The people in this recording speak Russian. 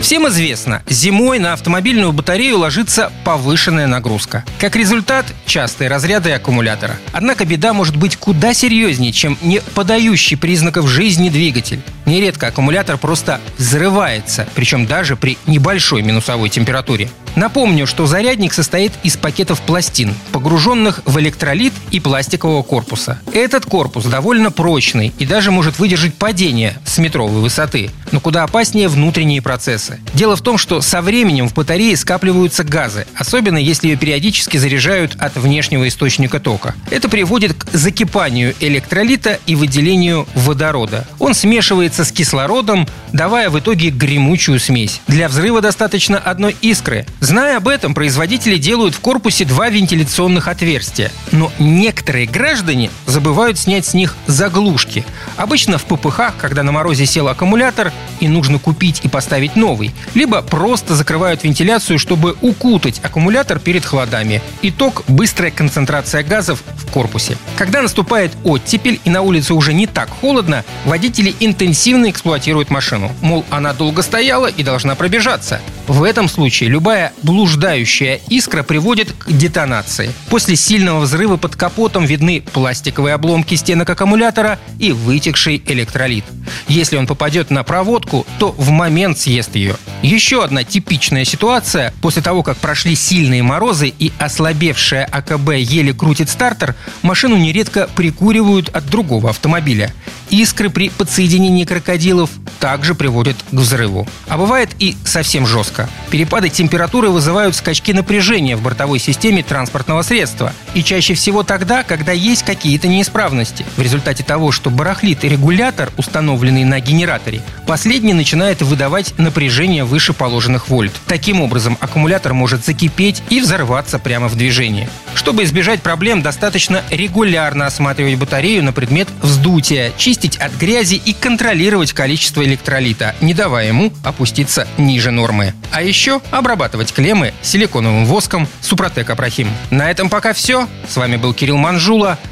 Всем известно, зимой на автомобильную батарею ложится повышенная нагрузка. Как результат, частые разряды аккумулятора. Однако беда может быть куда серьезнее, чем не подающий признаков жизни двигатель. Нередко аккумулятор просто взрывается, причем даже при небольшой минусовой температуре. Напомню, что зарядник состоит из пакетов пластин, погруженных в электролит и пластикового корпуса. Этот корпус довольно прочный и даже может выдержать падение с метровой высоты. Но куда опаснее внутренние процессы. Дело в том, что со временем в батарее скапливаются газы, особенно если ее периодически заряжают от внешнего источника тока. Это приводит к закипанию электролита и выделению водорода. Он смешивается с кислородом, давая в итоге гремучую смесь. Для взрыва достаточно одной искры. Зная об этом, производители делают в корпусе два вентиляционных отверстия. Но некоторые граждане забывают снять с них заглушки. Обычно в ППХ, когда на морозе сел аккумулятор и нужно купить и поставить новый. Либо просто закрывают вентиляцию, чтобы укутать аккумулятор перед холодами. Итог – быстрая концентрация газов в корпусе. Когда наступает оттепель и на улице уже не так холодно, водители интенсивно эксплуатируют машину. Мол, она долго стояла и должна пробежаться. В этом случае любая блуждающая искра приводит к детонации. После сильного взрыва под капотом видны пластиковые обломки стенок аккумулятора и вытекший электролит. Если он попадет на проводку, то в момент съест ее. Еще одна типичная ситуация. После того, как прошли сильные морозы и ослабевшая АКБ еле крутит стартер, машину нередко прикуривают от другого автомобиля. Искры при подсоединении крокодилов также приводят к взрыву. А бывает и совсем жестко. Перепады температуры вызывают скачки напряжения в бортовой системе транспортного средства. И чаще всего тогда, когда есть какие-то неисправности. В результате того, что барахлит регулятор, установленный на генераторе, последний начинает выдавать напряжение выше положенных вольт. Таким образом, аккумулятор может закипеть и взорваться прямо в движении. Чтобы избежать проблем, достаточно регулярно осматривать батарею на предмет вздутия, чистить от грязи и контролировать количество электролита, не давая ему опуститься ниже нормы. А еще обрабатывать клеммы силиконовым воском Супротек Апрахим. На этом пока все. С вами был Кирилл Манжула.